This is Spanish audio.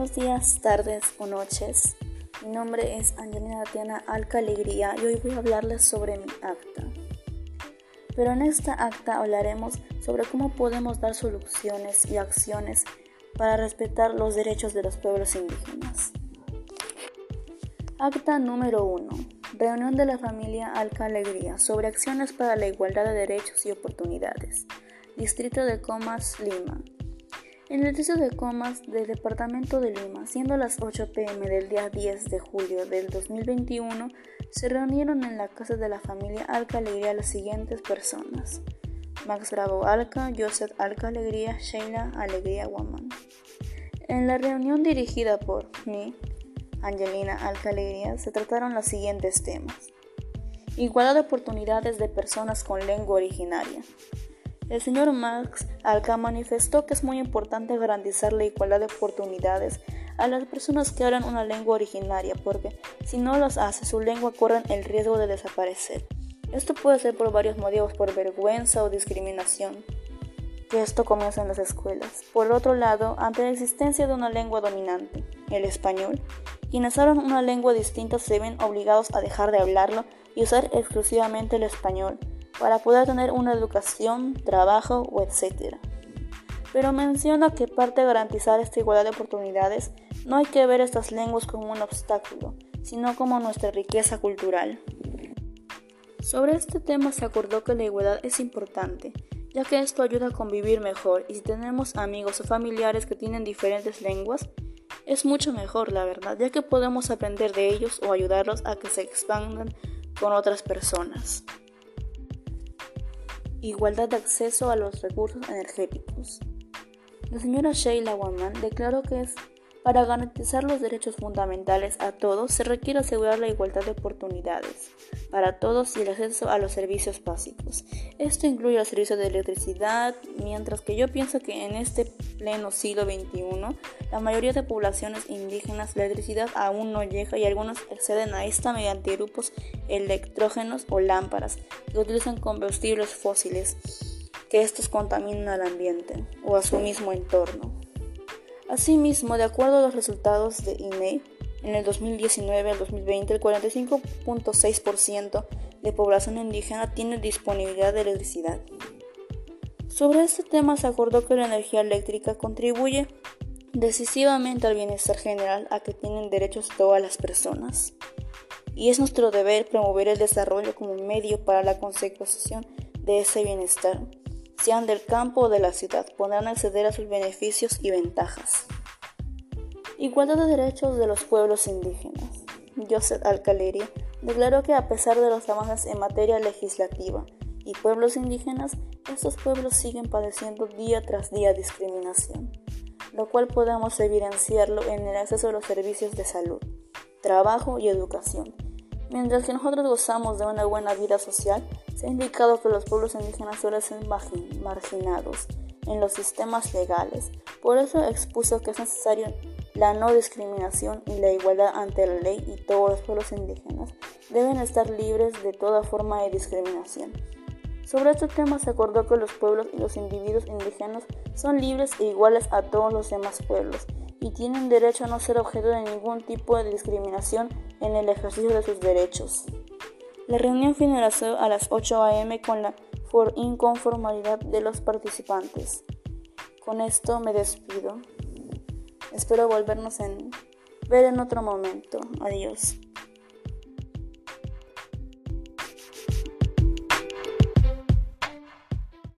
Buenos días, tardes o noches. Mi nombre es Angelina Tatiana Alca Alegría y hoy voy a hablarles sobre mi acta. Pero en esta acta hablaremos sobre cómo podemos dar soluciones y acciones para respetar los derechos de los pueblos indígenas. Acta número 1. Reunión de la familia Alca Alegría sobre acciones para la igualdad de derechos y oportunidades. Distrito de Comas, Lima, en el distrito de Comas del departamento de Lima, siendo las 8 pm del día 10 de julio del 2021, se reunieron en la casa de la familia Alca Alegría las siguientes personas: Max Bravo Alca, Joseph Alca Alegría, Sheila Alegría Guamán. En la reunión dirigida por mí, Angelina Alca Alegría, se trataron los siguientes temas: igualdad de oportunidades de personas con lengua originaria el señor Max Alca manifestó que es muy importante garantizar la igualdad de oportunidades a las personas que hablan una lengua originaria, porque si no los hace, su lengua corre el riesgo de desaparecer. Esto puede ser por varios motivos, por vergüenza o discriminación, que esto comienza en las escuelas. Por otro lado, ante la existencia de una lengua dominante, el español, quienes hablan una lengua distinta se ven obligados a dejar de hablarlo y usar exclusivamente el español para poder tener una educación, trabajo o etc. Pero menciona que parte de garantizar esta igualdad de oportunidades no hay que ver estas lenguas como un obstáculo, sino como nuestra riqueza cultural. Sobre este tema se acordó que la igualdad es importante, ya que esto ayuda a convivir mejor y si tenemos amigos o familiares que tienen diferentes lenguas, es mucho mejor, la verdad, ya que podemos aprender de ellos o ayudarlos a que se expandan con otras personas. Igualdad de acceso a los recursos energéticos. La señora Sheila Waman declaró que es para garantizar los derechos fundamentales a todos se requiere asegurar la igualdad de oportunidades para todos y el acceso a los servicios básicos. Esto incluye los servicios de electricidad, mientras que yo pienso que en este pleno siglo XXI la mayoría de poblaciones indígenas la electricidad aún no llega y algunos acceden a esta mediante grupos electrógenos o lámparas que utilizan combustibles fósiles que estos contaminan al ambiente o a su mismo entorno. Asimismo, de acuerdo a los resultados de INE, en el 2019 al 2020 el 45.6% de población indígena tiene disponibilidad de electricidad. Sobre este tema se acordó que la energía eléctrica contribuye decisivamente al bienestar general a que tienen derechos todas las personas. Y es nuestro deber promover el desarrollo como medio para la consecución de ese bienestar sean del campo o de la ciudad, podrán acceder a sus beneficios y ventajas. Igualdad de derechos de los pueblos indígenas. Joseph Alcaleri declaró que a pesar de los avances en materia legislativa y pueblos indígenas, estos pueblos siguen padeciendo día tras día discriminación, lo cual podemos evidenciarlo en el acceso a los servicios de salud, trabajo y educación. Mientras que nosotros gozamos de una buena vida social, se ha indicado que los pueblos indígenas suelen ser marginados en los sistemas legales. Por eso expuso que es necesario la no discriminación y la igualdad ante la ley y todos los pueblos indígenas deben estar libres de toda forma de discriminación. Sobre este tema se acordó que los pueblos y los individuos indígenas son libres e iguales a todos los demás pueblos y tienen derecho a no ser objeto de ningún tipo de discriminación en el ejercicio de sus derechos. La reunión finalizó a las 8 a.m. con la inconformidad de los participantes. Con esto me despido. Espero volvernos a ver en otro momento. Adiós.